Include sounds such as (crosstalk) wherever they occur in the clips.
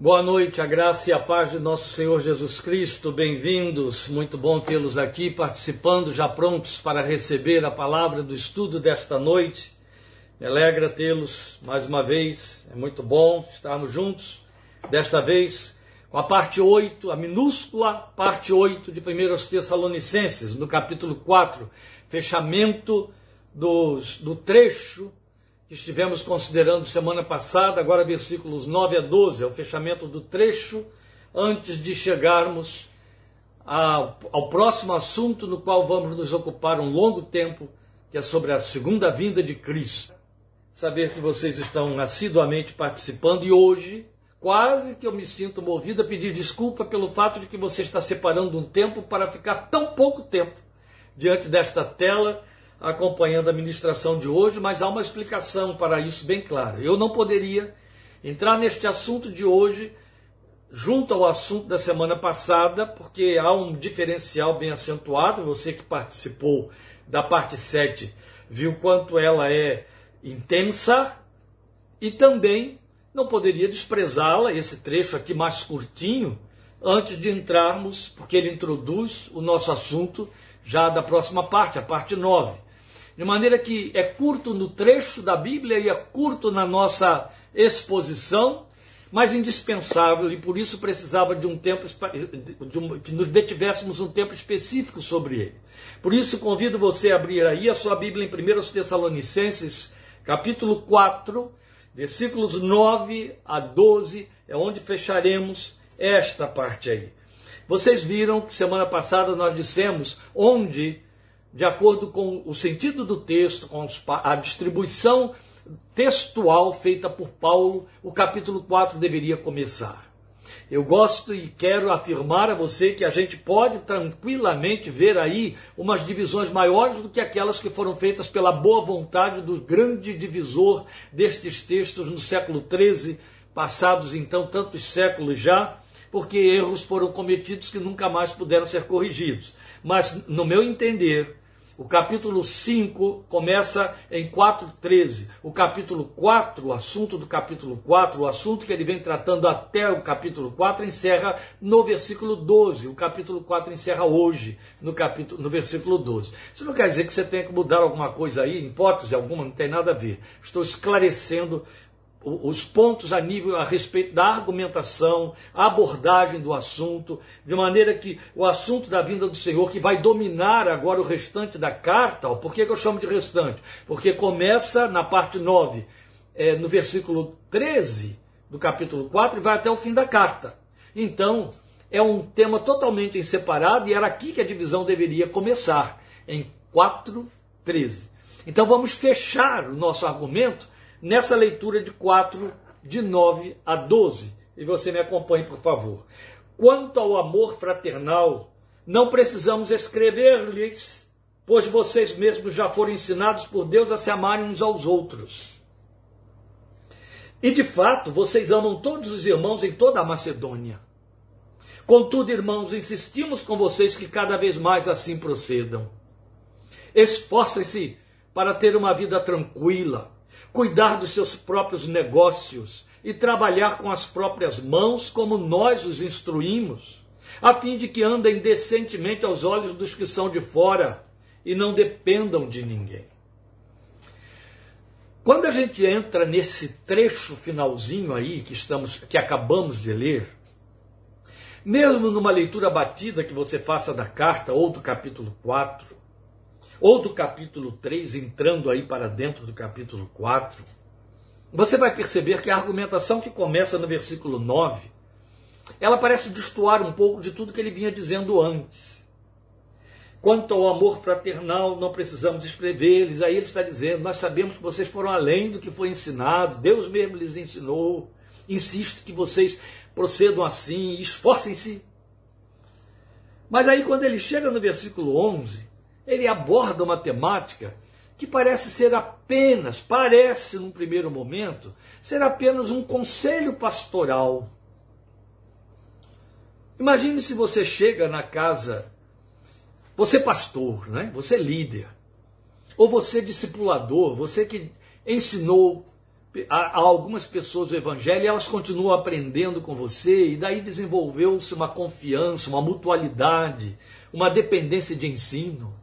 Boa noite, a graça e a paz de nosso Senhor Jesus Cristo. Bem-vindos, muito bom tê-los aqui participando, já prontos para receber a palavra do estudo desta noite. Me alegra tê-los mais uma vez, é muito bom estarmos juntos, desta vez com a parte 8, a minúscula parte 8 de 1 Tessalonicenses, no capítulo 4, fechamento dos, do trecho que estivemos considerando semana passada, agora versículos 9 a 12, é o fechamento do trecho, antes de chegarmos ao próximo assunto no qual vamos nos ocupar um longo tempo, que é sobre a segunda vinda de Cristo. Saber que vocês estão assiduamente participando e hoje, quase que eu me sinto movido a pedir desculpa pelo fato de que você está separando um tempo para ficar tão pouco tempo diante desta tela acompanhando a ministração de hoje, mas há uma explicação para isso bem clara. Eu não poderia entrar neste assunto de hoje junto ao assunto da semana passada, porque há um diferencial bem acentuado. Você que participou da parte 7 viu quanto ela é intensa e também não poderia desprezá-la, esse trecho aqui mais curtinho, antes de entrarmos, porque ele introduz o nosso assunto já da próxima parte, a parte 9. De maneira que é curto no trecho da Bíblia e é curto na nossa exposição, mas indispensável, e por isso precisava de um tempo, de um, que nos detivéssemos um tempo específico sobre ele. Por isso convido você a abrir aí a sua Bíblia em 1 Tessalonicenses, capítulo 4, versículos 9 a 12, é onde fecharemos esta parte aí. Vocês viram que semana passada nós dissemos onde de acordo com o sentido do texto, com a distribuição textual feita por Paulo, o capítulo 4 deveria começar. Eu gosto e quero afirmar a você que a gente pode tranquilamente ver aí umas divisões maiores do que aquelas que foram feitas pela boa vontade do grande divisor destes textos no século XIII, passados então tantos séculos já, porque erros foram cometidos que nunca mais puderam ser corrigidos. Mas, no meu entender, o capítulo 5 começa em 4,13. O capítulo 4, o assunto do capítulo 4, o assunto que ele vem tratando até o capítulo 4, encerra no versículo 12. O capítulo 4 encerra hoje, no, capítulo, no versículo 12. Isso não quer dizer que você tenha que mudar alguma coisa aí, hipótese alguma, não tem nada a ver. Estou esclarecendo os pontos a nível a respeito da argumentação, a abordagem do assunto, de maneira que o assunto da vinda do Senhor, que vai dominar agora o restante da carta, por que, eu chamo de restante? Porque começa na parte 9, é, no versículo 13 do capítulo 4 e vai até o fim da carta. Então, é um tema totalmente em separado e era aqui que a divisão deveria começar, em 4, 13. Então vamos fechar o nosso argumento nessa leitura de 4, de 9 a 12. E você me acompanhe, por favor. Quanto ao amor fraternal, não precisamos escrever-lhes, pois vocês mesmos já foram ensinados por Deus a se amarem uns aos outros. E de fato, vocês amam todos os irmãos em toda a Macedônia. Contudo, irmãos, insistimos com vocês que cada vez mais assim procedam. Esforcem-se para ter uma vida tranquila, cuidar dos seus próprios negócios e trabalhar com as próprias mãos, como nós os instruímos, a fim de que andem decentemente aos olhos dos que são de fora e não dependam de ninguém. Quando a gente entra nesse trecho finalzinho aí que estamos que acabamos de ler, mesmo numa leitura batida que você faça da carta ou do capítulo 4, ou do capítulo 3, entrando aí para dentro do capítulo 4, você vai perceber que a argumentação que começa no versículo 9, ela parece destoar um pouco de tudo que ele vinha dizendo antes. Quanto ao amor fraternal, não precisamos escrever-lhes. Aí ele está dizendo: Nós sabemos que vocês foram além do que foi ensinado, Deus mesmo lhes ensinou. Insisto que vocês procedam assim, esforcem-se. Mas aí, quando ele chega no versículo 11, ele aborda uma temática que parece ser apenas, parece num primeiro momento, ser apenas um conselho pastoral. Imagine se você chega na casa, você pastor, né? você líder, ou você discipulador, você que ensinou há algumas pessoas do Evangelho elas continuam aprendendo com você, e daí desenvolveu-se uma confiança, uma mutualidade, uma dependência de ensino.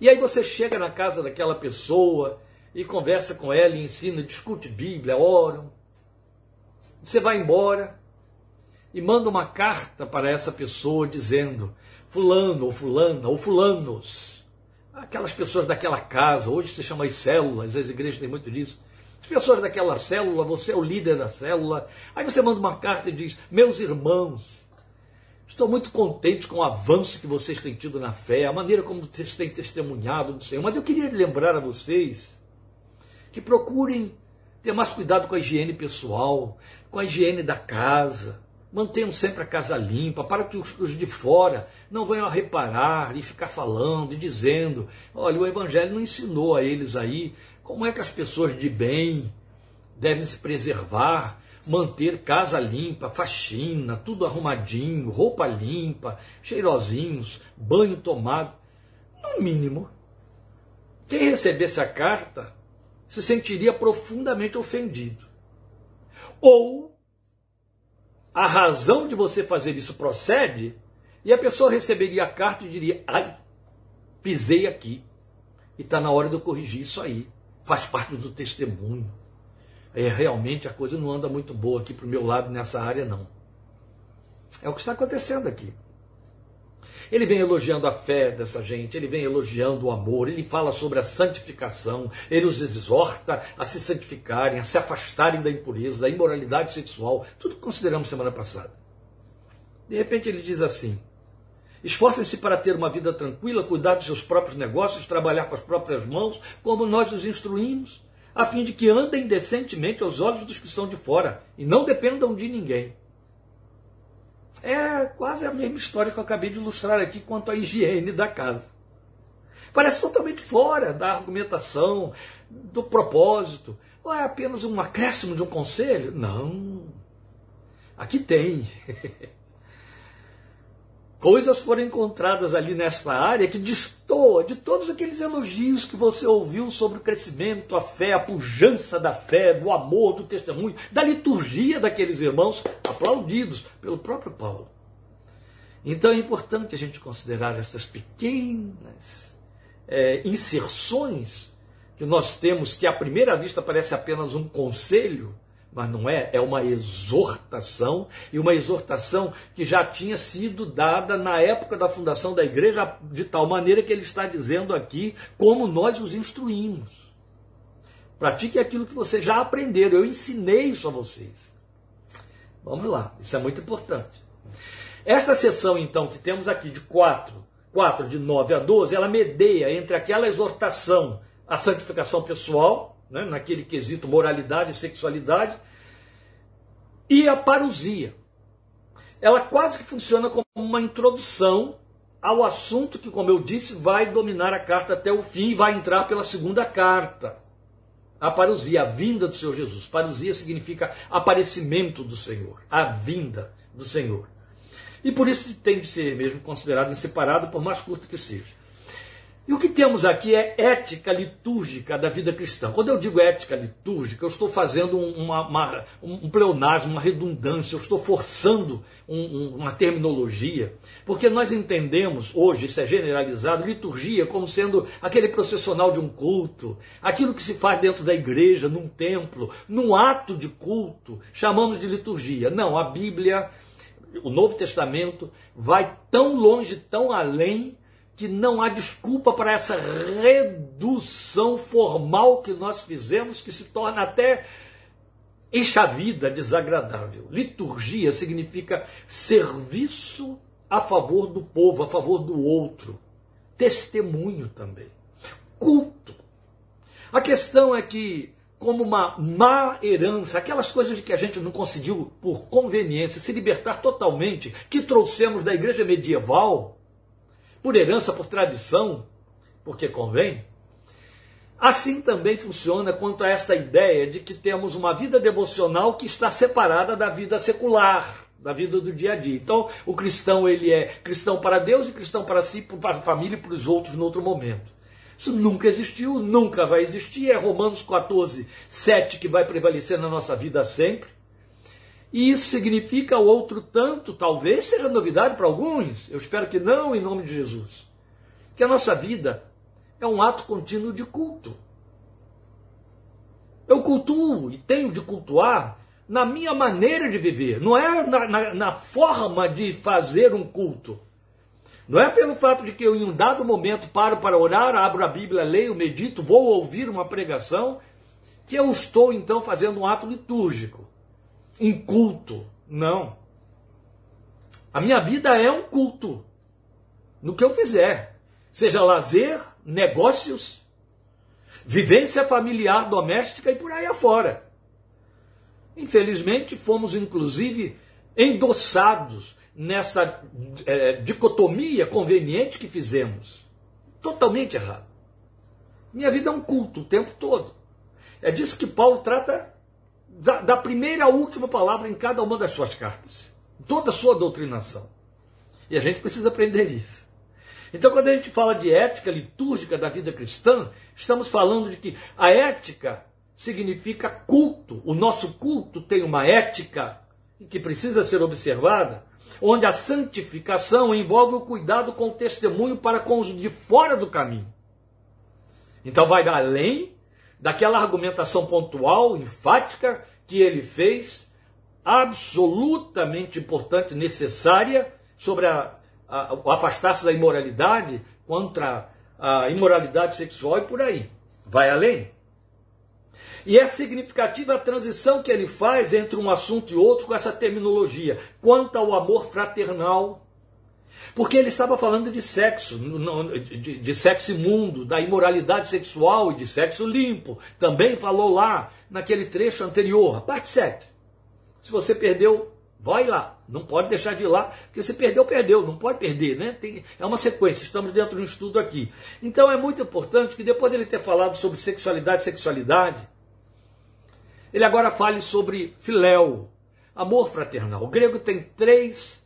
E aí você chega na casa daquela pessoa e conversa com ela e ensina, discute Bíblia, oram. Você vai embora e manda uma carta para essa pessoa dizendo: Fulano ou Fulana ou Fulanos, aquelas pessoas daquela casa, hoje se chama as células, as igrejas têm muito disso. As pessoas daquela célula, você é o líder da célula. Aí você manda uma carta e diz: Meus irmãos, estou muito contente com o avanço que vocês têm tido na fé, a maneira como vocês têm testemunhado do Senhor. Mas eu queria lembrar a vocês que procurem ter mais cuidado com a higiene pessoal, com a higiene da casa. Mantenham sempre a casa limpa, para que os, de fora não venham a reparar e ficar falando e dizendo: olha, o Evangelho não ensinou a eles aí como é que as pessoas de bem devem se preservar, manter casa limpa, faxina, tudo arrumadinho, roupa limpa, cheirosinhos, banho tomado. No mínimo, quem recebesse a carta se sentiria profundamente ofendido. Ou a razão de você fazer isso procede e a pessoa receberia a carta e diria: ai, pisei aqui. E está na hora de eu corrigir isso aí. Faz parte do testemunho. É, realmente a coisa não anda muito boa aqui para o meu lado nessa área, não. É o que está acontecendo aqui. Ele vem elogiando a fé dessa gente, ele vem elogiando o amor, ele fala sobre a santificação, ele os exorta a se santificarem, a se afastarem da impureza, da imoralidade sexual, tudo que consideramos semana passada. De repente ele diz assim: Esforcem-se para ter uma vida tranquila, cuidar dos seus próprios negócios, trabalhar com as próprias mãos, como nós os instruímos, a fim de que andem decentemente aos olhos dos que estão de fora e não dependam de ninguém. É quase a mesma história que eu acabei de ilustrar aqui quanto à higiene da casa. Parece totalmente fora da argumentação, do propósito. Ou é apenas um acréscimo de um conselho? Não. Aqui tem. (laughs) Coisas foram encontradas ali nesta área que destoa de todos aqueles elogios que você ouviu sobre o crescimento, a fé, a pujança da fé, do amor, do testemunho, da liturgia daqueles irmãos aplaudidos pelo próprio Paulo. Então é importante a gente considerar essas pequenas é, inserções que nós temos, que à primeira vista parece apenas um conselho, mas não é, é uma exortação, e uma exortação que já tinha sido dada na época da fundação da igreja, de tal maneira que ele está dizendo aqui como nós os instruímos. Pratique aquilo que vocês já aprenderam, eu ensinei isso a vocês. Vamos lá, isso é muito importante. Esta sessão, então, que temos aqui de 4, 4 de 9 a 12, ela medeia entre aquela exortação à santificação pessoal, né, naquele quesito moralidade e sexualidade, e a parousia. Ela quase que funciona como uma introdução ao assunto que, como eu disse, vai dominar a carta até o fim e vai entrar pela segunda carta. A parousia, a vinda do Senhor Jesus. Parousia significa aparecimento do Senhor, a vinda do Senhor. E por isso tem de ser mesmo considerado em separado, por mais curto que seja. E o que temos aqui é ética litúrgica da vida cristã. Quando eu digo ética litúrgica, eu estou fazendo uma, uma, um pleonasmo, uma redundância, eu estou forçando um, um, uma terminologia, porque nós entendemos, hoje isso é generalizado, liturgia como sendo aquele processional de um culto, aquilo que se faz dentro da igreja, num templo, num ato de culto, chamamos de liturgia. Não, a Bíblia, o Novo Testamento, vai tão longe, tão além que não há desculpa para essa redução formal que nós fizemos, que se torna até enxavida, desagradável. Liturgia significa serviço a favor do povo, a favor do outro. Testemunho também. Culto. A questão é que, como uma má herança, aquelas coisas que a gente não conseguiu, por conveniência, se libertar totalmente, que trouxemos da igreja medieval, por herança, por tradição, porque convém. Assim também funciona quanto a esta ideia de que temos uma vida devocional que está separada da vida secular, da vida do dia a dia. Então, o cristão ele é cristão para Deus e cristão para si, para a família e para os outros no outro momento. Isso nunca existiu, nunca vai existir. É Romanos 14, 7 que vai prevalecer na nossa vida sempre. E isso significa outro tanto, talvez seja novidade para alguns, eu espero que não, em nome de Jesus. Que a nossa vida é um ato contínuo de culto. Eu cultuo e tenho de cultuar na minha maneira de viver, não é na, na, na, forma de fazer um culto. Não é pelo fato de que eu, em um dado momento, paro para orar, abro a Bíblia, leio, medito, vou ouvir uma pregação, que eu estou então fazendo um ato litúrgico, um culto. Não. A minha vida é um culto no que eu fizer, seja lazer, negócios, vivência familiar, doméstica e por aí afora. Infelizmente, fomos inclusive endossados nessa é, dicotomia conveniente que fizemos. Totalmente errado. Minha vida é um culto o tempo todo. É disso que Paulo trata da, da primeira à última palavra em cada uma das suas cartas. Toda a sua doutrinação. E a gente precisa aprender isso. Então, quando a gente fala de ética litúrgica da vida cristã, estamos falando de que a ética significa culto. O nosso culto tem uma ética que precisa ser observada, onde a santificação envolve o cuidado com o testemunho para com os de fora do caminho. Então vai além daquela argumentação pontual, enfática que ele fez, absolutamente importante, necessária, sobre a, a, o afastar-se da imoralidade contra a imoralidade sexual e por aí. Vai além. E é significativa a transição que ele faz entre um assunto e outro com essa terminologia, quanto ao amor fraternal. Porque ele estava falando de sexo, de, sexo imundo, da imoralidade sexual e de sexo limpo. Também falou lá naquele trecho anterior, parte 7. Se você perdeu, vai lá. Não pode deixar de ir lá, porque se perdeu, perdeu. Não pode perder, né? Tem, é uma sequência, estamos dentro de um estudo aqui. Então é muito importante que depois dele ter falado sobre sexualidade, sexualidade, ele agora fale sobre filéu, amor fraternal. O grego tem três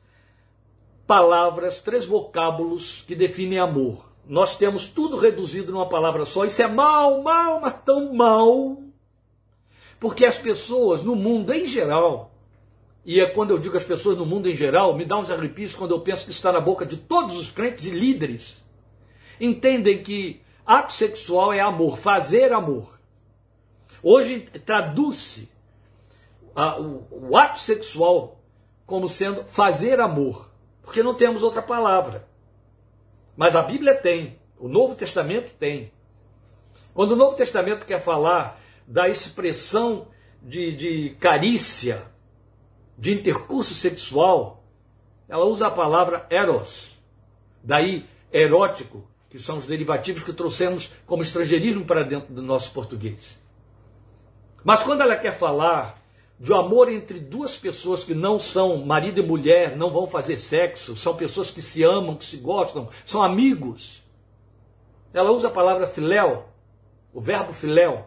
palavras, três vocábulos que definem amor. Nós temos tudo reduzido numa palavra só. Isso é mal, mal, mas tão mal. Porque as pessoas no mundo em geral, e é quando eu digo as pessoas no mundo em geral, me dá uns arrepios quando eu penso que está na boca de todos os crentes e líderes, entendem que ato sexual é amor, fazer amor. Hoje traduz-se o, o ato sexual como sendo fazer amor, porque não temos outra palavra. Mas a Bíblia tem, o Novo Testamento tem. Quando o Novo Testamento quer falar da expressão de, de carícia, de intercurso sexual, ela usa a palavra eros. Daí, erótico, que são os derivativos que trouxemos como estrangeirismo para dentro do nosso português. Mas quando ela quer falar de um amor entre duas pessoas que não são marido e mulher, não vão fazer sexo, são pessoas que se amam, que se gostam, são amigos. Ela usa a palavra filéu, o verbo filéu.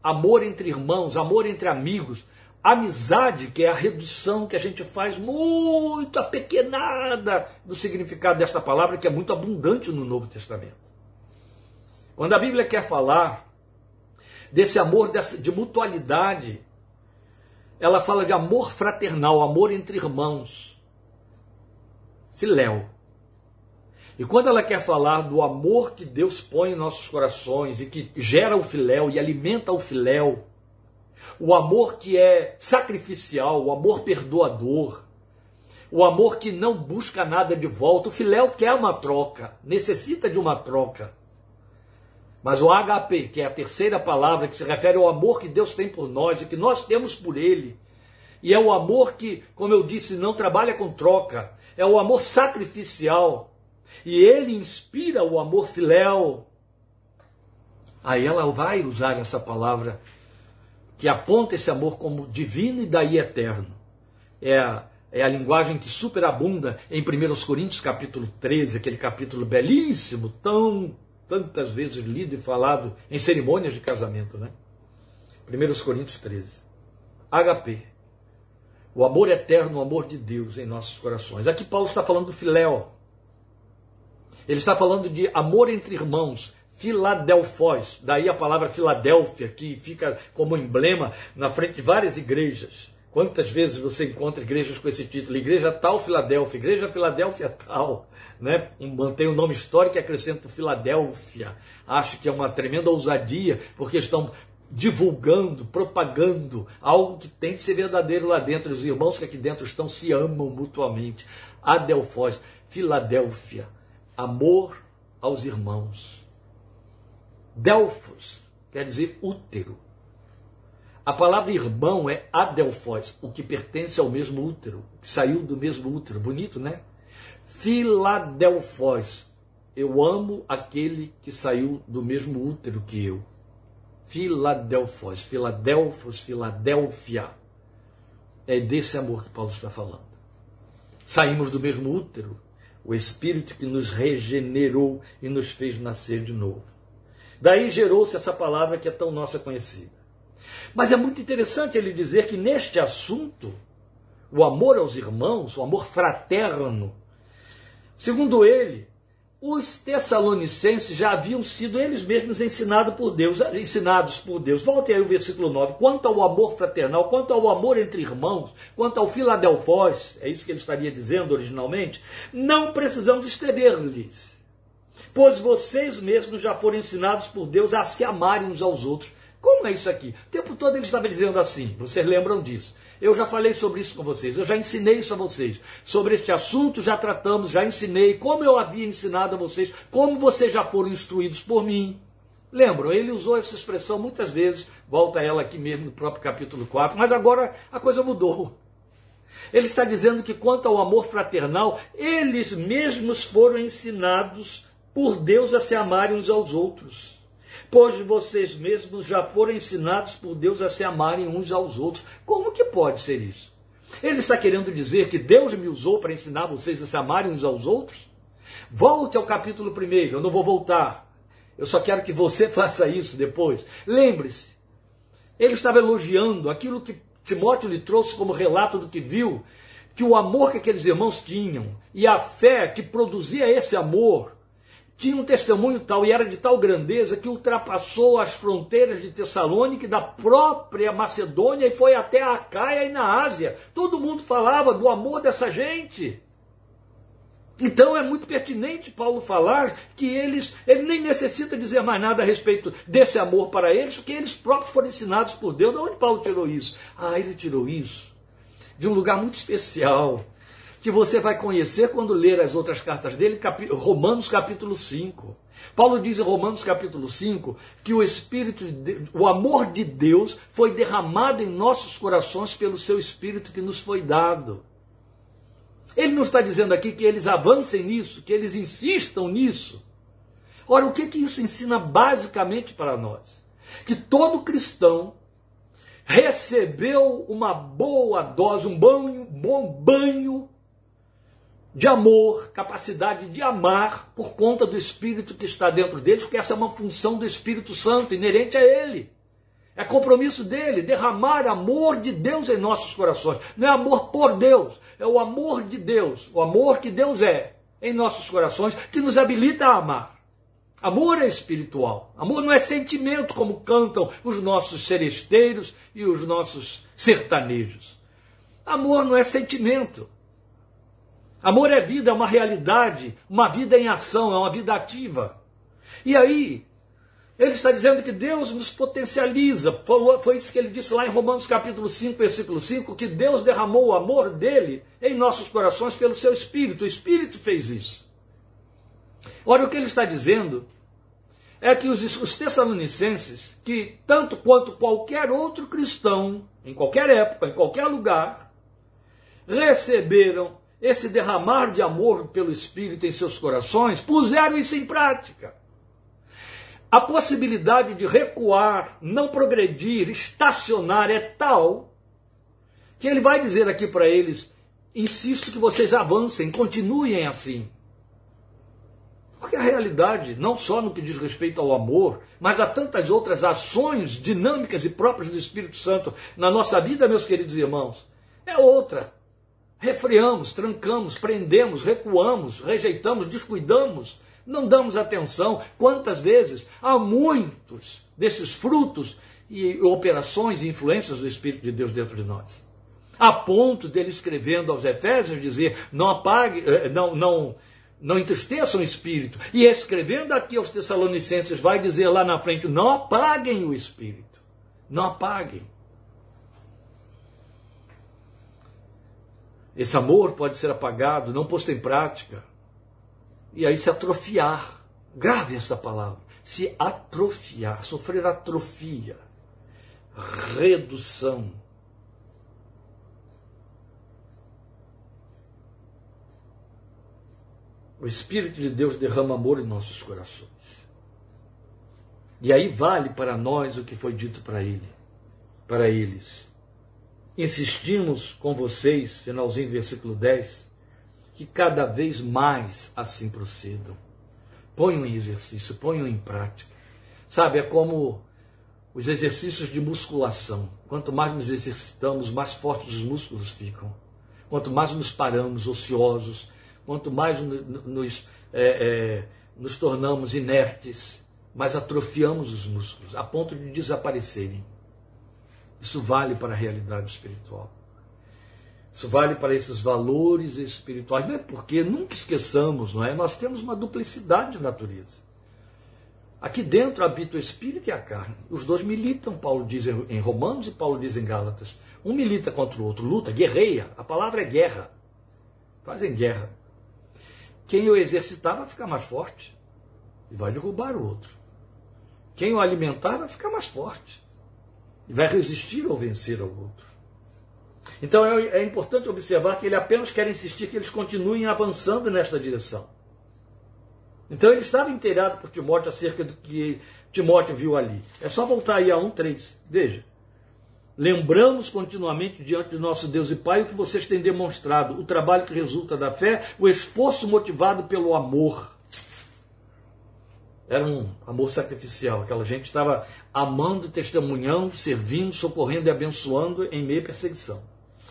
Amor entre irmãos, amor entre amigos. Amizade, que é a redução que a gente faz muito apequenada do significado desta palavra, que é muito abundante no Novo Testamento. Quando a Bíblia quer falar desse amor de mutualidade. Ela fala de amor fraternal, amor entre irmãos. Filéu. E quando ela quer falar do amor que Deus põe em nossos corações e que gera o filéu e alimenta o filéu, o amor que é sacrificial, o amor perdoador, o amor que não busca nada de volta, o filéu quer uma troca, necessita de uma troca. Mas o HP, que é a terceira palavra que se refere ao amor que Deus tem por nós e que nós temos por Ele, e é o amor que, como eu disse, não trabalha com troca, é o amor sacrificial. E ele inspira o amor filéu. Aí ela vai usar essa palavra que aponta esse amor como divino e daí eterno. É a, é a linguagem que superabunda em 1 Coríntios capítulo 13, aquele capítulo belíssimo, tão tantas vezes lido e falado em cerimônias de casamento, né? 1 Coríntios 13. HP. O amor eterno, o amor de Deus em nossos corações. Aqui Paulo está falando do filéu. Ele está falando de amor entre irmãos, Filadelfós, daí a palavra Filadélfia, que fica como emblema na frente de várias igrejas. Quantas vezes você encontra igrejas com esse título? Igreja tal Filadélfia, Igreja Filadélfia tal. Né? Mantém o nome histórico e acrescenta Filadélfia. Acho que é uma tremenda ousadia, porque estão divulgando, propagando algo que tem que ser verdadeiro lá dentro. Os irmãos que aqui dentro estão se amam mutuamente. Adelfós, Filadélfia, amor aos irmãos. Delfos quer dizer útero. A palavra irmão é adelfós, o que pertence ao mesmo útero, que saiu do mesmo útero. Bonito, né? Filadelfós, eu amo aquele que saiu do mesmo útero que eu. Filadelfos, Filadelfos, Filadélfia. É desse amor que Paulo está falando. Saímos do mesmo útero, o Espírito que nos regenerou e nos fez nascer de novo. Daí gerou-se essa palavra que é tão nossa conhecida. Mas é muito interessante ele dizer que neste assunto, o amor aos irmãos, o amor fraterno, segundo ele, os tessalonicenses já haviam sido eles mesmos ensinados por Deus, ensinados por Deus. Volte aí o versículo 9. Quanto ao amor fraternal, quanto ao amor entre irmãos, quanto ao Filadelfós, é isso que ele estaria dizendo originalmente, não precisamos escrever-lhes. Pois vocês mesmos já foram ensinados por Deus a se amarem uns aos outros. Como é isso aqui? O tempo todo ele estava dizendo assim, vocês lembram disso. Eu já falei sobre isso com vocês, eu já ensinei isso a vocês. Sobre este assunto já tratamos, já ensinei, como eu havia ensinado a vocês, como vocês já foram instruídos por mim. Lembram, ele usou essa expressão muitas vezes, volta ela aqui mesmo no próprio capítulo 4, mas agora a coisa mudou. Ele está dizendo que quanto ao amor fraternal, eles mesmos foram ensinados por Deus a se amarem uns aos outros pois vocês mesmos já foram ensinados por Deus a se amarem uns aos outros. Como que pode ser isso? Ele está querendo dizer que Deus me usou para ensinar vocês a se amarem uns aos outros? Volte ao capítulo 1, eu não vou voltar. Eu só quero que você (laughs) faça isso depois. Lembre-se, ele estava elogiando aquilo que Timóteo lhe trouxe como relato do que viu, que o amor que aqueles irmãos tinham e a fé que produzia esse amor tinha um testemunho tal e era de tal grandeza que ultrapassou as fronteiras de Tessalônica e da própria Macedônia e foi até a Acaia e na Ásia. Todo mundo falava do amor dessa gente. Então é muito pertinente Paulo falar que eles, ele nem necessita dizer mais nada a respeito desse amor para eles, porque eles próprios foram ensinados por Deus. De onde Paulo tirou isso? Ah, ele tirou isso de um lugar muito especial que você vai conhecer quando ler as outras cartas dele, Romanos capítulo 5. Paulo diz em Romanos capítulo 5 que o Espírito, o amor de Deus foi derramado em nossos corações pelo seu Espírito que nos foi dado. Ele não está dizendo aqui que eles avancem nisso, que eles insistam nisso. Ora, o que, que isso ensina basicamente para nós? Que todo cristão recebeu uma boa dose, um banho, bom banho de amor, capacidade de amar por conta do Espírito que está dentro deles, porque essa é uma função do Espírito Santo, inerente a ele. É compromisso dele derramar amor de Deus em nossos corações. Não é amor por Deus, é o amor de Deus, o amor que Deus é em nossos corações, que nos habilita a amar. Amor é espiritual. Amor não é sentimento, como cantam os nossos seresteiros e os nossos sertanejos. Amor não é sentimento. Amor é vida, é uma realidade, uma vida em ação, é uma vida ativa. E aí, ele está dizendo que Deus nos potencializa. Foi isso que ele disse lá em Romanos capítulo 5, versículo 5, que Deus derramou o amor dele em nossos corações pelo seu Espírito. O Espírito fez isso. Ora, o que ele está dizendo é que os, os tessalonicenses, que tanto quanto qualquer outro cristão, em qualquer época, em qualquer lugar, receberam esse derramar de amor pelo Espírito em seus corações, puseram isso em prática. A possibilidade de recuar, não progredir, estacionar é tal que ele vai dizer aqui para eles: insisto que vocês avancem, continuem assim. Porque a realidade, não só no que diz respeito ao amor, mas a tantas outras ações dinâmicas e próprias do Espírito Santo na nossa vida, meus queridos irmãos, é outra refreamos, trancamos, prendemos, recuamos, rejeitamos, descuidamos, Não damos atenção quantas vezes há muitos desses frutos e operações e influências do Espírito de Deus dentro de nós. A ponto dele escrevendo aos Efésios dizer: não apague, eh, não, não, não entristeçam o espírito. E escrevendo aqui aos Tessalonicenses, vai dizer lá na frente: não apaguem o espírito. Não apaguem. Esse amor pode ser apagado, não posto em prática. E aí se atrofiar. Grave essa palavra. Se atrofiar, sofrer atrofia, redução. O Espírito de Deus derrama amor em nossos corações. E aí vale para nós o que foi dito para ele, para eles. Insistimos com vocês, finalzinho do versículo 10, que cada vez mais assim procedam. Ponham em exercício, ponham em prática. Sabe, é como os exercícios de musculação. Quanto mais nos exercitamos, mais fortes os músculos ficam. Quanto mais nos paramos ociosos, quanto mais nos, é, é, nos tornamos inertes, mais atrofiamos os músculos, a ponto de desaparecerem. Isso vale para a realidade espiritual. Isso vale para esses valores espirituais. Não é porque nunca esqueçamos, não é? Nós temos uma duplicidade de natureza. Aqui dentro habita o espírito e a carne. Os dois militam, Paulo diz em Romanos e Paulo diz em Gálatas. Um milita contra o outro, luta, guerreia. A palavra é guerra. Fazem guerra. Quem o exercitar vai ficar mais forte e vai derrubar o outro. Quem o alimentar vai ficar mais forte e vai resistir ou vencer ao outro. Então é, é importante observar que ele apenas quer insistir que eles continuem avançando nesta direção. Então ele estava inteirado por Timóteo acerca do que Timóteo viu ali. É só voltar aí a 1,3. Veja. Lembramos continuamente diante de nosso Deus e Pai o que vocês têm demonstrado, o trabalho que resulta da fé, o esforço motivado pelo amor era um amor sacrificial. Aquela gente estava amando, testemunhando, servindo, socorrendo e abençoando em meio à perseguição.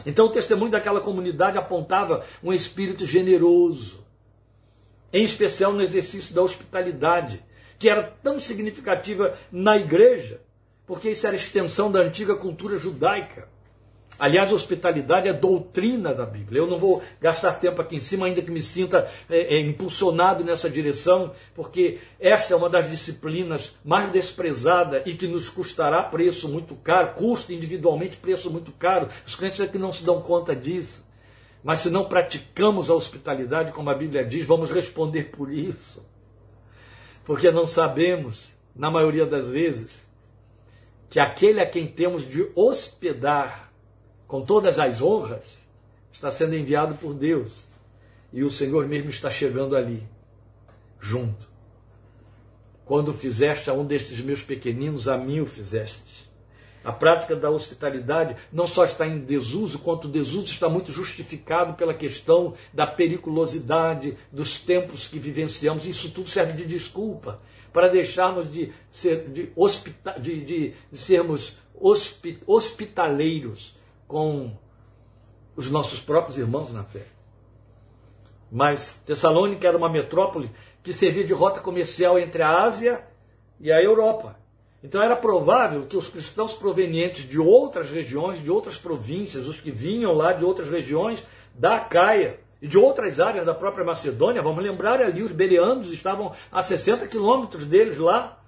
Então o testemunho daquela comunidade apontava um espírito generoso, em especial no exercício da hospitalidade, que era tão significativa na igreja, porque isso era extensão da antiga cultura judaica. Aliás, hospitalidade é doutrina da Bíblia. Eu não vou gastar tempo aqui em cima, ainda que me sinta é, é, impulsionado nessa direção, porque essa é uma das disciplinas mais desprezada e que nos custará preço muito caro, custa individualmente preço muito caro. Os crentes é que não se dão conta disso. Mas se não praticamos a hospitalidade, como a Bíblia diz, vamos responder por isso. Porque não sabemos, na maioria das vezes, que aquele a quem temos de hospedar com todas as honras, está sendo enviado por Deus. E o Senhor mesmo está chegando ali, junto. Quando fizeste a um destes meus pequeninos, a mim o fizeste. A prática da hospitalidade não só está em desuso, quanto o desuso está muito justificado pela questão da periculosidade dos tempos que vivenciamos. Isso tudo serve de desculpa para deixarmos de, ser, de, hospita, de, de, de sermos hospitaleiros com os nossos próprios irmãos na fé. Mas Tessalônica era uma metrópole que servia de rota comercial entre a Ásia e a Europa. Então era provável que os cristãos provenientes de outras regiões, de outras províncias, os que vinham lá de outras regiões da Caia e de outras áreas da própria Macedônia, vamos lembrar ali, os bereanos estavam a 60 quilômetros deles lá,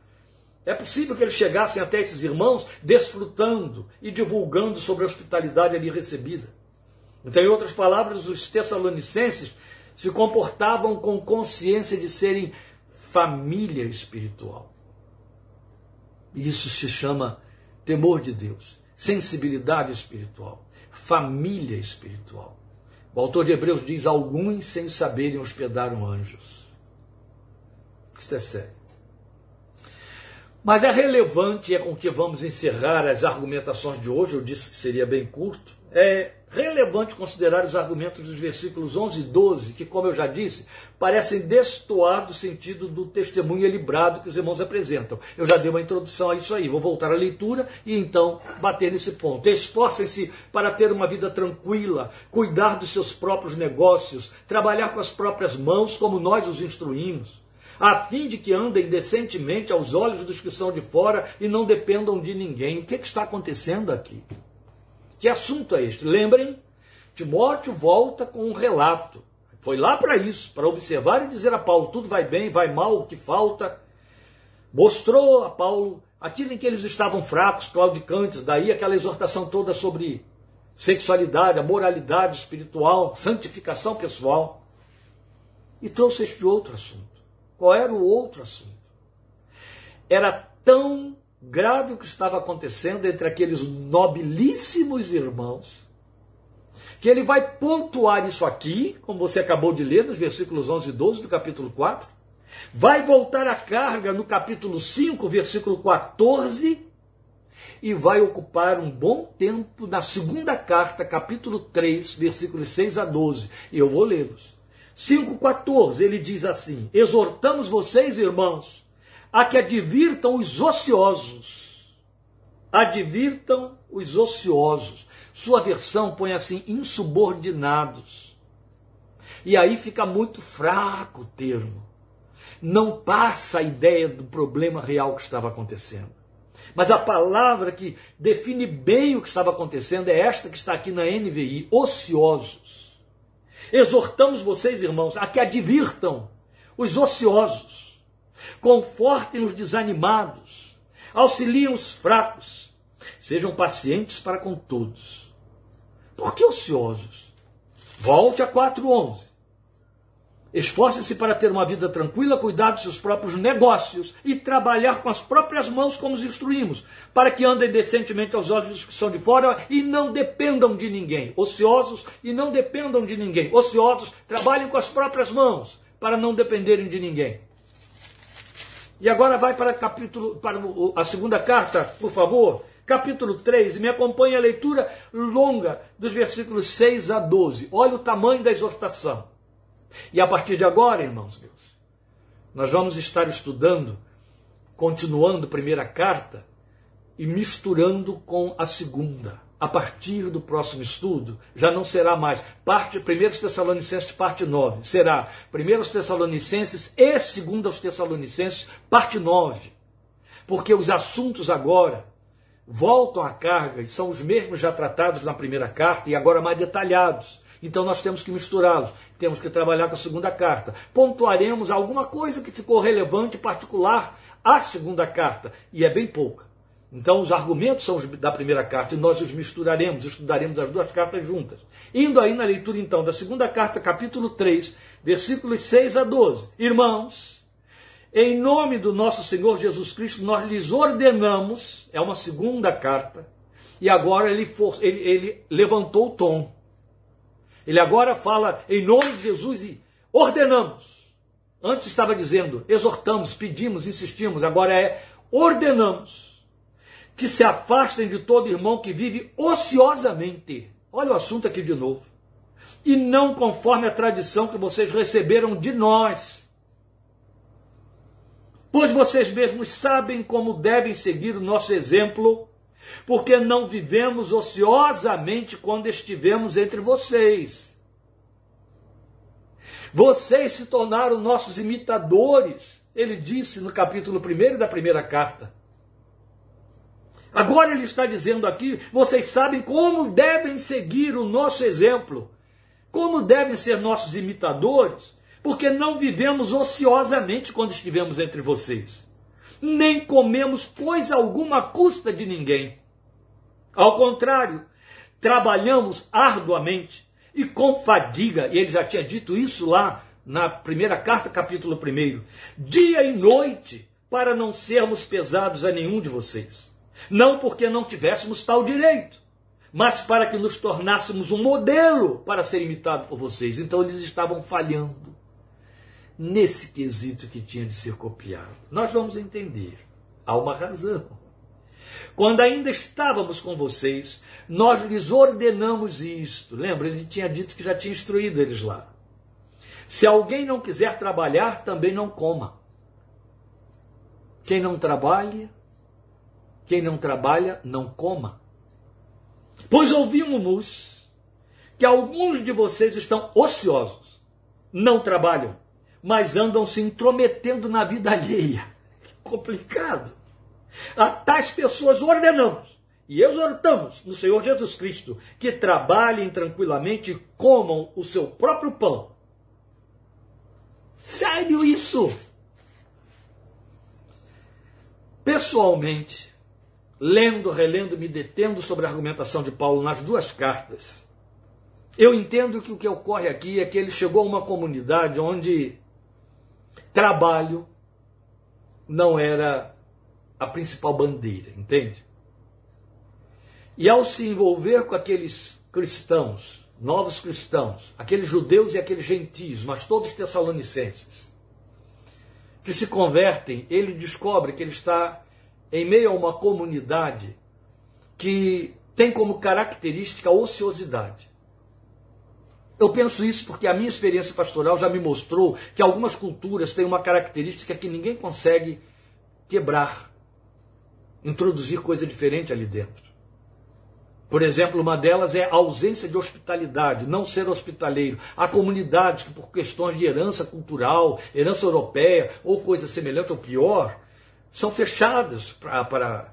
é possível que eles chegassem até esses irmãos desfrutando e divulgando sobre a hospitalidade ali recebida. Então, em outras palavras, os tessalonicenses se comportavam com consciência de serem família espiritual. Isso se chama temor de Deus, sensibilidade espiritual, família espiritual. O autor de Hebreus diz: alguns sem saberem hospedaram anjos. Isto é sério. Mas é relevante, é com que vamos encerrar as argumentações de hoje, eu disse que seria bem curto, é relevante considerar os argumentos dos versículos 11 e 12, que, como eu já disse, parecem destoar do sentido do testemunho librado que os irmãos apresentam. Eu já dei uma introdução a isso aí, vou voltar à leitura e então bater nesse ponto. Esforcem-se para ter uma vida tranquila, cuidar dos seus próprios negócios, trabalhar com as próprias mãos, como nós os instruímos a fim de que andem decentemente aos olhos dos que são de fora e não dependam de ninguém. O que, que está acontecendo aqui? Que assunto é este? Lembrem, Timóteo volta com um relato. Foi lá para isso, para observar e dizer a Paulo: tudo vai bem, vai mal, o que falta. Mostrou a Paulo aquilo em que eles estavam fracos, claudicantes, daí aquela exortação toda sobre sexualidade, a moralidade espiritual, santificação pessoal. E trouxe este outro assunto. Qual era o outro assunto? Era tão grave o que estava acontecendo entre aqueles nobilíssimos irmãos, que ele vai pontuar isso aqui, como você acabou de ler, nos versículos 11 e 12 do capítulo 4, vai voltar a carga no capítulo 5, versículo 14, e vai ocupar um bom tempo na segunda carta, capítulo 3, versículos 6 a 12. E eu vou lê-los. 5,14, ele diz assim: Exortamos vocês, irmãos, a que advirtam os ociosos. Advirtam os ociosos. Sua versão põe assim: insubordinados. E aí fica muito fraco o termo. Não passa a ideia do problema real que estava acontecendo. Mas a palavra que define bem o que estava acontecendo é esta que está aqui na NVI: ociosos. Exortamos vocês, irmãos, a que advirtam os ociosos, confortem os desanimados, auxiliem os fracos, sejam pacientes para com todos. Por que ociosos? Volte a 4.11. Esforce-se para ter uma vida tranquila, cuidar dos seus próprios negócios e trabalhar com as próprias mãos, como os instruímos, para que andem decentemente aos olhos dos que são de fora e não dependam de ninguém. Ociosos e não dependam de ninguém. Ociosos, trabalhem com as próprias mãos, para não dependerem de ninguém. E agora vai para, capítulo, para a segunda carta, por favor, capítulo 3, e me acompanhe a leitura longa dos versículos 6 a 12. Olha o tamanho da exortação. E a partir de agora, irmãos meus, nós vamos estar estudando, continuando a primeira carta e misturando com a segunda. A partir do próximo estudo, já não será mais parte 1 Tessalonicenses, parte 9, será 1 Tessalonicenses e 2 Tessalonicenses, parte 9. Porque os assuntos agora voltam à carga e são os mesmos já tratados na primeira carta e agora mais detalhados. Então nós temos que misturá-los, temos que trabalhar com a segunda carta. Pontuaremos alguma coisa que ficou relevante e particular à segunda carta, e é bem pouca. Então os argumentos são os da primeira carta e nós os misturaremos, estudaremos as duas cartas juntas. Indo aí na leitura então da segunda carta, capítulo 3, versículos 6 a 12. Irmãos, em nome do nosso Senhor Jesus Cristo, nós lhes ordenamos, é uma segunda carta, e agora ele, for, ele, ele levantou o tom. Ele agora fala em nome de Jesus e ordenamos. Antes estava dizendo exortamos, pedimos, insistimos, agora é ordenamos que se afastem de todo irmão que vive ociosamente. Olha o assunto aqui de novo. E não conforme a tradição que vocês receberam de nós. Pois vocês mesmos sabem como devem seguir o nosso exemplo porque não vivemos ociosamente quando estivemos entre vocês. Vocês se tornaram nossos imitadores, ele disse no capítulo 1 da primeira carta. Agora ele está dizendo aqui: vocês sabem como devem seguir o nosso exemplo, como devem ser nossos imitadores, porque não vivemos ociosamente quando estivemos entre vocês, nem comemos coisa alguma à custa de ninguém. Ao contrário, trabalhamos arduamente e com fadiga, e ele já tinha dito isso lá na primeira carta, capítulo 1, dia e noite, para não sermos pesados a nenhum de vocês. Não porque não tivéssemos tal direito, mas para que nos tornássemos um modelo para ser imitado por vocês. Então eles estavam falhando nesse quesito que tinha de ser copiado. Nós vamos entender. Há uma razão. Quando ainda estávamos com vocês, nós lhes ordenamos isto. Lembra, ele tinha dito que já tinha instruído eles lá. Se alguém não quiser trabalhar, também não coma. Quem não trabalha, quem não trabalha, não coma. Pois ouvimos que alguns de vocês estão ociosos, não trabalham. mas andam se intrometendo na vida alheia. (laughs) Que complicado. A tais pessoas ordenamos e exortamos no Senhor Jesus Cristo que trabalhem tranquilamente e comam o seu próprio pão. Sério isso? Pessoalmente, lendo, relendo, me detendo sobre a argumentação de Paulo nas duas cartas, eu entendo que o que ocorre aqui é que ele chegou a uma comunidade onde trabalho não era a principal bandeira, entende? E ao se envolver com aqueles cristãos, novos cristãos, aqueles judeus e aqueles gentios, mas todos tessalonicenses, que se convertem, ele descobre que ele está em meio a uma comunidade que tem como característica a ociosidade. Eu penso isso porque a minha experiência pastoral já me mostrou que algumas culturas têm uma característica que ninguém consegue quebrar, introduzir coisa diferente ali dentro. Por exemplo, uma delas é a ausência de hospitalidade, não ser hospitaleiro. Há comunidades que, por questões de herança cultural, herança europeia ou coisa semelhante ou pior, são fechadas para,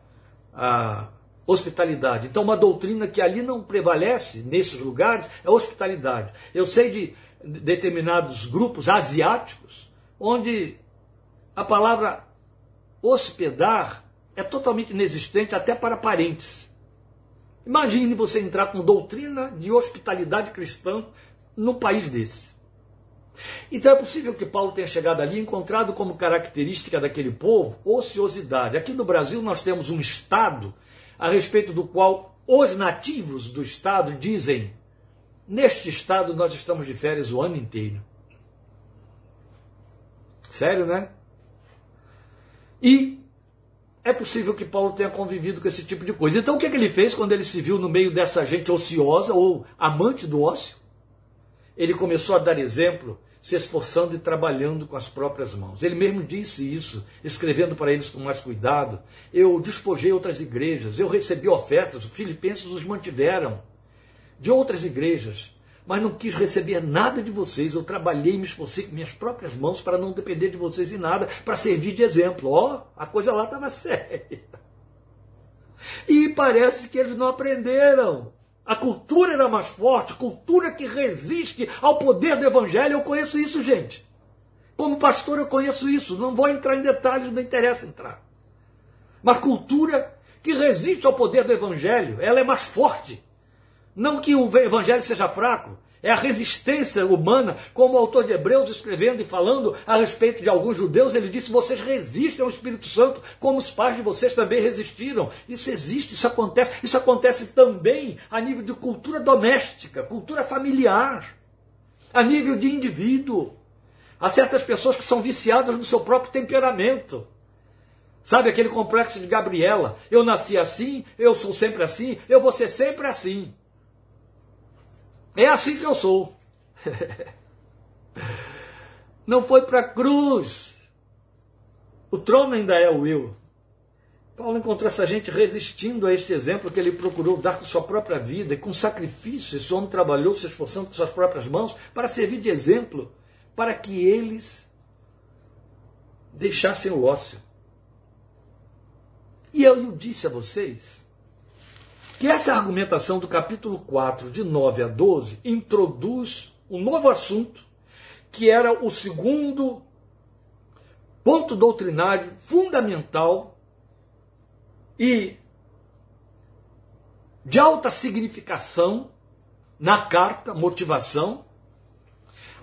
a hospitalidade. Então, uma doutrina que ali não prevalece nesses lugares é a hospitalidade. Eu sei de determinados grupos asiáticos onde a palavra hospedar é totalmente inexistente até para parentes. Imagine você entrar com doutrina de hospitalidade cristã num país desse. Então é possível que Paulo tenha chegado ali e encontrado como característica daquele povo ociosidade. Aqui no Brasil nós temos um Estado a respeito do qual os nativos do Estado dizem: neste Estado nós estamos de férias o ano inteiro. Sério, né? E é possível que Paulo tenha convivido com esse tipo de coisa. Então o que, é que ele fez quando ele se viu no meio dessa gente ociosa ou amante do ócio? Ele começou a dar exemplo se esforçando e trabalhando com as próprias mãos. Ele mesmo disse isso, escrevendo para eles com mais cuidado. Eu despojei outras igrejas, eu recebi ofertas, os filipenses os mantiveram de outras igrejas, mas não quis receber nada de vocês. Eu trabalhei e me esforcei com minhas próprias mãos para não depender de vocês em nada, para servir de exemplo. Ó, oh, a coisa lá estava (laughs) séria. E parece que eles não aprenderam. A cultura era mais forte, cultura que resiste ao poder do evangelho. Eu conheço isso, gente. Como pastor, eu conheço isso. Não vou entrar em detalhes, não interessa entrar. Mas cultura que resiste ao poder do evangelho, ela é mais forte. Não que o evangelho seja fraco, é a resistência humana, como o autor de Hebreus escrevendo e falando a respeito de alguns judeus, ele disse: vocês resistem ao Espírito Santo, como os pais de vocês também resistiram. Isso existe, isso acontece. Isso acontece também a nível de cultura doméstica, cultura familiar, a nível de indivíduo. Há certas pessoas que são viciadas no seu próprio temperamento. Sabe aquele complexo de Gabriela? Eu nasci assim, eu sou sempre assim, eu vou ser sempre assim. É assim que eu sou. (laughs) Não foi para a cruz. O trono ainda é o eu. Paulo encontrou essa gente resistindo a este exemplo que ele procurou dar com sua própria vida e com sacrifício. Esse homem trabalhou se esforçando com suas próprias mãos para servir de exemplo, para que eles deixassem o ócio. E eu disse a vocês que essa argumentação do capítulo 4, de 9 a 12, introduz um novo assunto, que era o segundo ponto doutrinário fundamental e de alta significação na carta, motivação,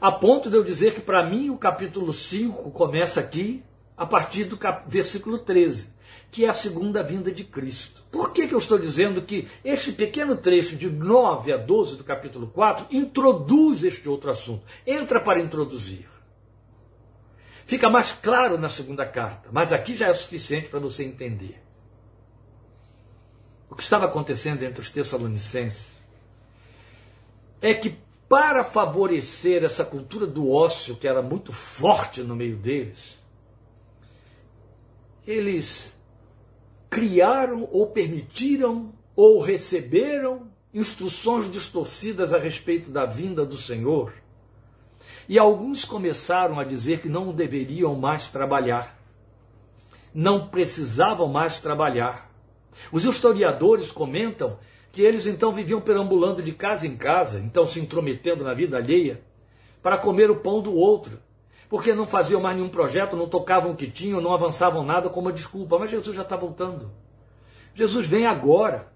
a ponto de eu dizer que para mim o capítulo 5 começa aqui a partir do versículo 13 que é a segunda vinda de Cristo. Por que, que eu estou dizendo que este pequeno trecho de 9 a 12 do capítulo 4 introduz este outro assunto? Entra para introduzir. Fica mais claro na segunda carta, mas aqui já é suficiente para você entender. O que estava acontecendo entre os Tessalonicenses é que, para favorecer essa cultura do ócio que era muito forte no meio deles, eles criaram ou permitiram ou receberam instruções distorcidas a respeito da vinda do Senhor, E alguns começaram a dizer que não deveriam mais trabalhar, não precisavam mais trabalhar. Os historiadores comentam que eles então viviam perambulando de casa em casa, então se intrometendo na vida alheia, para comer o pão do outro, porque não faziam mais nenhum projeto, não tocavam o que tinham, não avançavam nada como desculpa. Mas Jesus já está voltando. Jesus vem agora.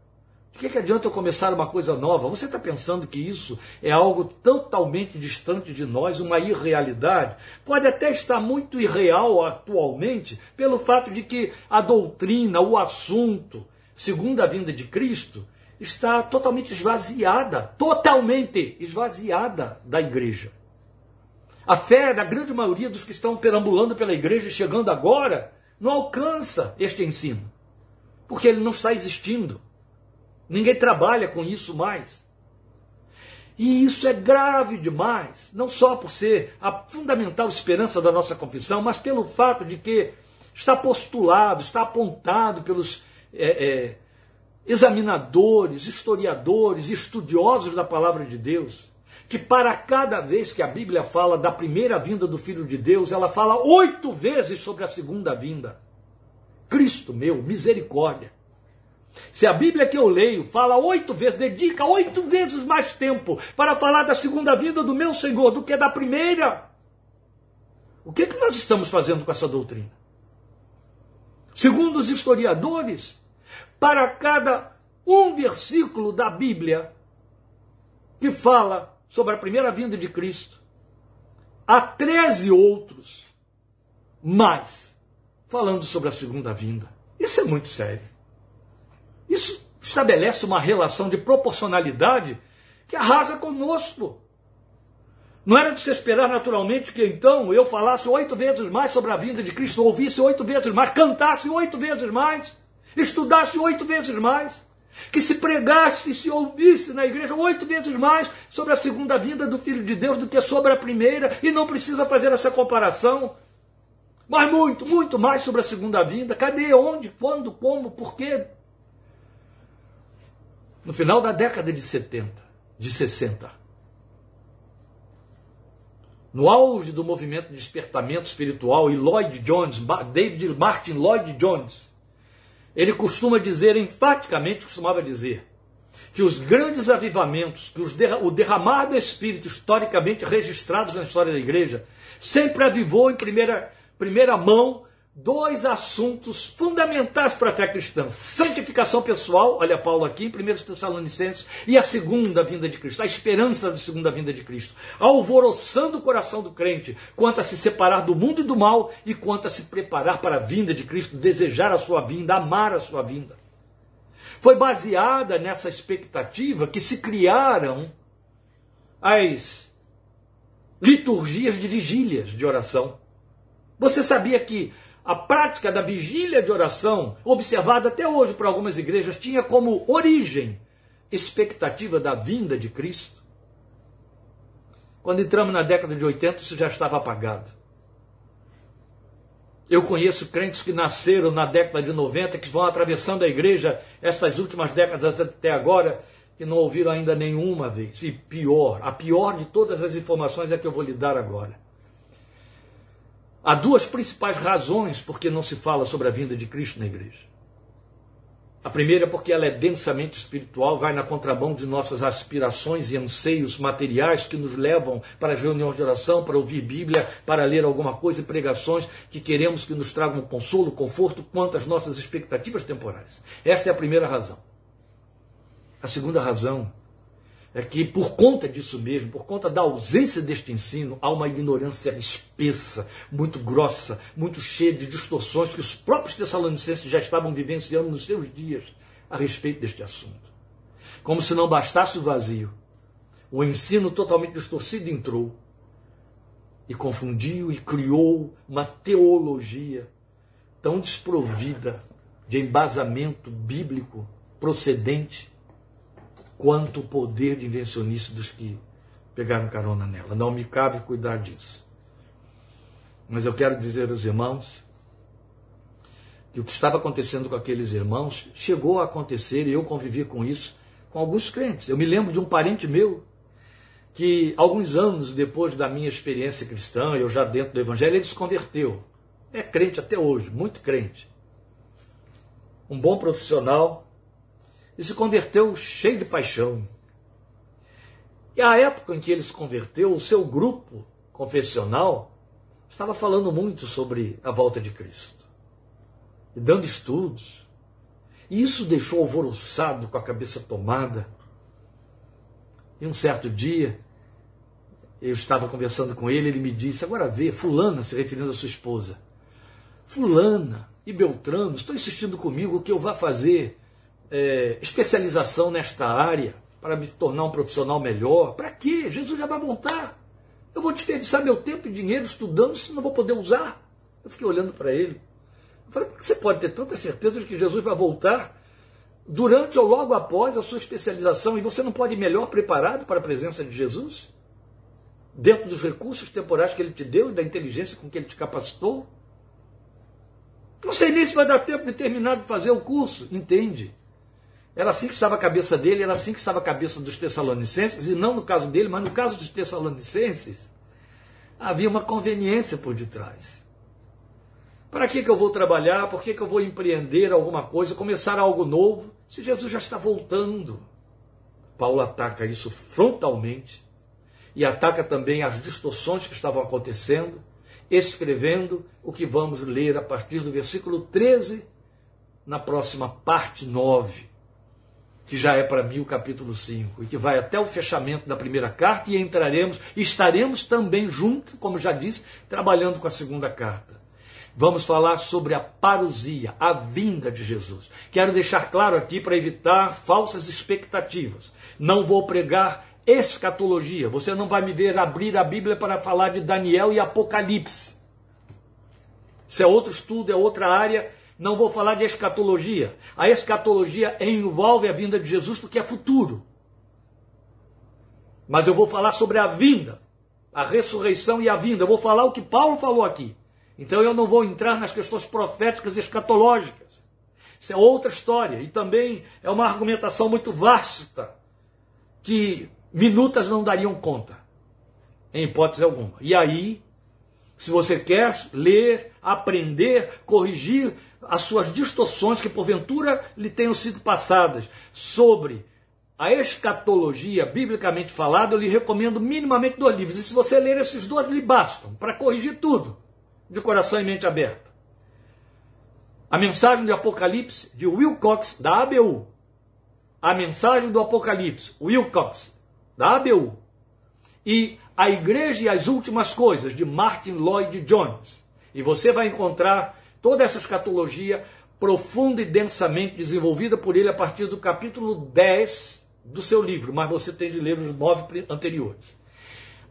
De que, que adianta eu começar uma coisa nova? Você está pensando que isso é algo totalmente distante de nós, uma irrealidade? Pode até estar muito irreal atualmente, pelo fato de que a doutrina, o assunto, segundo a vinda de Cristo, está totalmente esvaziada totalmente esvaziada da igreja. A fé da grande maioria dos que estão perambulando pela igreja, chegando agora, não alcança este ensino, porque ele não está existindo. Ninguém trabalha com isso mais. E isso é grave demais, não só por ser a fundamental esperança da nossa confissão, mas pelo fato de que está postulado, está apontado pelos é, é, examinadores, historiadores, estudiosos da palavra de Deus, que para cada vez que a Bíblia fala da primeira vinda do Filho de Deus, ela fala oito vezes sobre a segunda vinda. Cristo meu, misericórdia. Se a Bíblia que eu leio fala oito vezes, dedica oito vezes mais tempo para falar da segunda vida do meu Senhor do que da primeira, o que, é que nós estamos fazendo com essa doutrina? Segundo os historiadores, para cada um versículo da Bíblia que fala sobre a primeira vinda de Cristo, há 13 outros mais falando sobre a segunda vinda. Isso é muito sério. Isso estabelece uma relação de proporcionalidade que arrasa conosco. Não era de se esperar naturalmente que então eu falasse oito vezes mais sobre a vinda de Cristo, ouvisse oito vezes mais, cantasse oito vezes mais, estudasse oito vezes mais, que se pregasse, se ouvisse na igreja oito vezes mais sobre a segunda vinda do Filho de Deus do que sobre a primeira, e não precisa fazer essa comparação. Mas muito, muito mais sobre a segunda vinda. Cadê? Onde? Quando? Como? Por quê? no final da década de 70, de 60, no auge do movimento de despertamento espiritual, e Lloyd Jones, David Martin Lloyd Jones, ele costuma dizer, enfaticamente costumava dizer, que os grandes avivamentos, que o derramar do Espírito historicamente registrados na história da igreja, sempre avivou em primeira, primeira mão dois assuntos fundamentais para a fé cristã: santificação pessoal, olha Paulo aqui em 1 Tessalonicenses, e a segunda vinda de Cristo, a esperança da segunda vinda de Cristo, alvoroçando o coração do crente quanto a se separar do mundo e do mal e quanto a se preparar para a vinda de Cristo, desejar a sua vinda, amar a sua vinda. Foi baseada nessa expectativa que se criaram as liturgias de vigílias de oração. Você sabia que a prática da vigília de oração, observada até hoje por algumas igrejas, tinha como origem expectativa da vinda de Cristo. Quando entramos na década de 80, isso já estava apagado. Eu conheço crentes que nasceram na década de 90, que vão atravessando a igreja estas últimas décadas até agora, que não ouviram ainda nenhuma vez. E pior, a pior de todas as informações é que eu vou lhe dar agora. Há duas principais razões por que não se fala sobre a vinda de Cristo na igreja. A primeira é porque ela é densamente espiritual, vai na contramão de nossas aspirações e anseios materiais que nos levam para as reuniões de oração, para ouvir Bíblia, para ler alguma coisa e pregações que queremos que nos tragam consolo, conforto, quanto às nossas expectativas temporais. Esta é a primeira razão. A segunda razão é que, por conta disso mesmo, por conta da ausência deste ensino, há uma ignorância espessa, muito grossa, muito cheia de distorções que os próprios tessalonicenses já estavam vivenciando nos seus dias a respeito deste assunto. Como se não bastasse o vazio, o ensino totalmente distorcido entrou e confundiu e criou uma teologia tão desprovida de embasamento bíblico procedente quanto o poder de invencionice dos que pegaram carona nela. Não me cabe cuidar disso. Mas eu quero dizer aos irmãos que o que estava acontecendo com aqueles irmãos chegou a acontecer e eu convivi com isso com alguns crentes. Eu me lembro de um parente meu que alguns anos depois da minha experiência cristã, eu já dentro do Evangelho, ele se converteu. É crente até hoje, muito crente. Um bom profissional. E se converteu cheio de paixão. E a época em que ele se converteu, o seu grupo confessional estava falando muito sobre a volta de Cristo. E dando estudos. E isso deixou alvoroçado, com a cabeça tomada. E um certo dia, eu estava conversando com ele, ele me disse: Agora vê, Fulana, se referindo à sua esposa. Fulana e Beltrano estão insistindo comigo que eu vá fazer é, especialização nesta área para me tornar um profissional melhor. Para quê? Jesus já vai voltar. Eu vou desperdiçar meu tempo e dinheiro estudando se não vou poder usar. Eu fiquei olhando para ele. Eu falei, você pode ter tanta certeza de que Jesus vai voltar durante ou logo após a sua especialização e você não pode ir melhor preparado para a presença de Jesus? Dentro dos recursos temporais que ele te deu e da inteligência com que ele te capacitou? Não sei nem se vai dar tempo de terminar de fazer o curso. Entende? Era assim que estava a cabeça dele, era assim que estava a cabeça dos Tessalonicenses, e não no caso dele, mas no caso dos Tessalonicenses, havia uma conveniência por detrás. Para que, que eu vou trabalhar? Por que, que eu vou empreender alguma coisa, começar algo novo, se Jesus já está voltando? Paulo ataca isso frontalmente e ataca também as distorções que estavam acontecendo, escrevendo o que vamos ler a partir do versículo 13, na próxima parte 9, que já é para mim o capítulo 5, e que vai até o fechamento da primeira carta, e entraremos, estaremos também junto, como já disse, trabalhando com a segunda carta. Vamos falar sobre a parousia, a vinda de Jesus. Quero deixar claro aqui para evitar falsas expectativas. Não vou pregar escatologia. Você não vai me ver abrir a Bíblia para falar de Daniel e Apocalipse. Isso é outro estudo, é outra área. Não vou falar de escatologia. A escatologia envolve a vinda de Jesus porque é futuro. Mas eu vou falar sobre a vinda, a ressurreição e a vinda. Eu vou falar o que Paulo falou aqui. Então eu não vou entrar nas questões proféticas escatológicas. Isso é outra história. E também é uma argumentação muito vasta, que minutas não dariam conta, em hipótese alguma. E aí, se você quer ler, aprender, corrigir as suas distorções que porventura lhe tenham sido passadas sobre a escatologia, biblicamente falada, eu lhe recomendo minimamente dois livros. E se você ler esses dois, lhe bastam para corrigir tudo de coração e mente aberta. A mensagem do Apocalipse de Will Cox, da ABU. A mensagem do Apocalipse, Will Cox, da ABU. E A Igreja e as Últimas Coisas, de Martin Lloyd Jones. E você vai encontrar toda essa escatologia profunda e densamente desenvolvida por ele a partir do capítulo 10 do seu livro, mas você tem de ler os nove anteriores.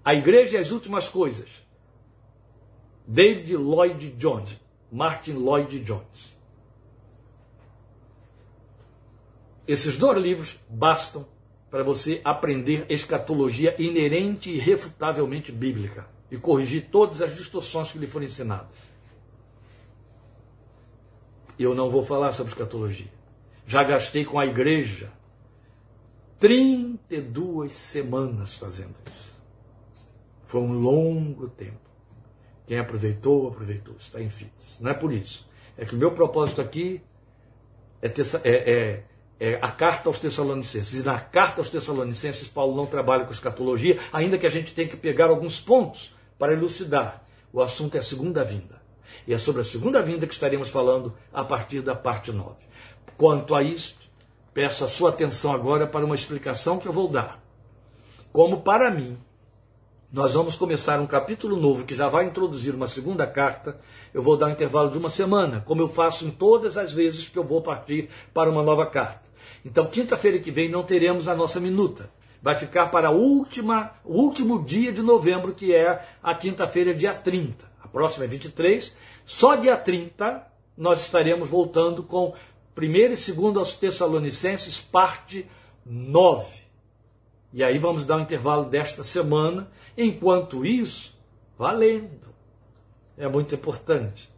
A Igreja e as Últimas Coisas, David Lloyd Jones, Martin Lloyd Jones. Esses dois livros bastam para você aprender escatologia inerente e refutavelmente bíblica e corrigir todas as distorções que lhe foram ensinadas. Eu não vou falar sobre escatologia. Já gastei com a igreja 32 semanas fazendo isso. Foi um longo tempo. Quem aproveitou, aproveitou. Está em fitas. Não é por isso. É que o meu propósito aqui é, é, é, é, a carta aos Tessalonicenses. E na carta aos Tessalonicenses, Paulo não trabalha com escatologia, ainda que a gente tenha que pegar alguns pontos para elucidar. O assunto é a segunda vinda. E é sobre a segunda vinda que estaremos falando a partir da parte 9. Quanto a isto, peço a sua atenção agora para uma explicação que eu vou dar. Como para mim, nós vamos começar um capítulo novo que já vai introduzir uma segunda carta. Eu vou dar um intervalo de uma semana, como eu faço em todas as vezes que eu vou partir para uma nova carta. Então, quinta-feira que vem não teremos a nossa minuta. Vai ficar para a última, o último dia de novembro, que é a quinta-feira, dia 30. A próxima é 23. Só dia 30 nós estaremos voltando com 1 e 2 aos Tessalonicenses, parte 9. E aí vamos dar um intervalo desta semana. Enquanto isso, valendo. É muito importante.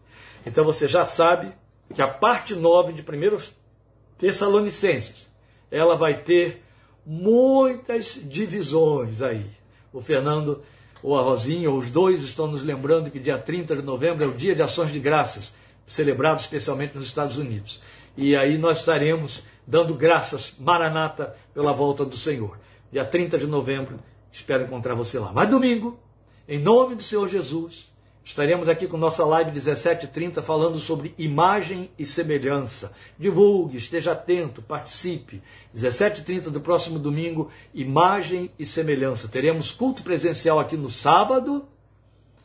Então você já sabe que a parte 9 de 1 Tessalonicenses, ela vai ter muitas divisões aí. O Fernando ou a Rosinha, ou os dois, estão nos lembrando que dia 30 de novembro é o dia de ações de graças, celebrado especialmente nos Estados Unidos. E aí nós estaremos dando graças, Maranata, pela volta do Senhor. Dia 30 de novembro, espero encontrar você lá. Mas domingo, em nome do Senhor Jesus, Estaremos aqui com nossa live 1730 falando sobre imagem e semelhança. Divulgue, esteja atento, participe. 1730 do próximo domingo, imagem e semelhança. Teremos culto presencial aqui no sábado.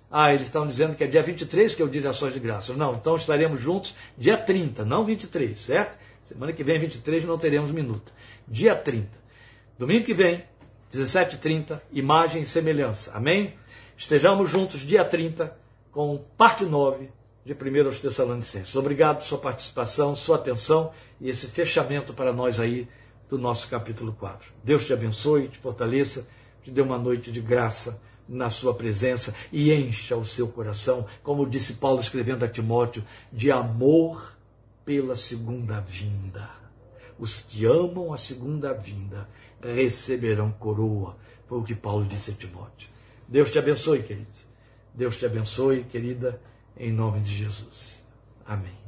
Ah, eles estão dizendo que é dia 23 que é o dia de ações de graça. Não, então estaremos juntos dia 30, não 23, certo? Semana que vem, 23, não teremos minuto. Dia 30. Domingo que vem, 17h30, imagem e semelhança. Amém? Estejamos juntos dia 30 com parte 9 de 1 aos Tessalonicenses. Obrigado por sua participação, sua atenção e esse fechamento para nós aí do nosso capítulo 4. Deus te abençoe, te fortaleça, te dê uma noite de graça na sua presença e encha o seu coração, como disse Paulo escrevendo a Timóteo, de amor pela segunda vinda. Os que amam a segunda vinda receberão coroa. Foi o que Paulo disse a Timóteo. Deus te abençoe, querido. Deus te abençoe, querida, em nome de Jesus. Amém.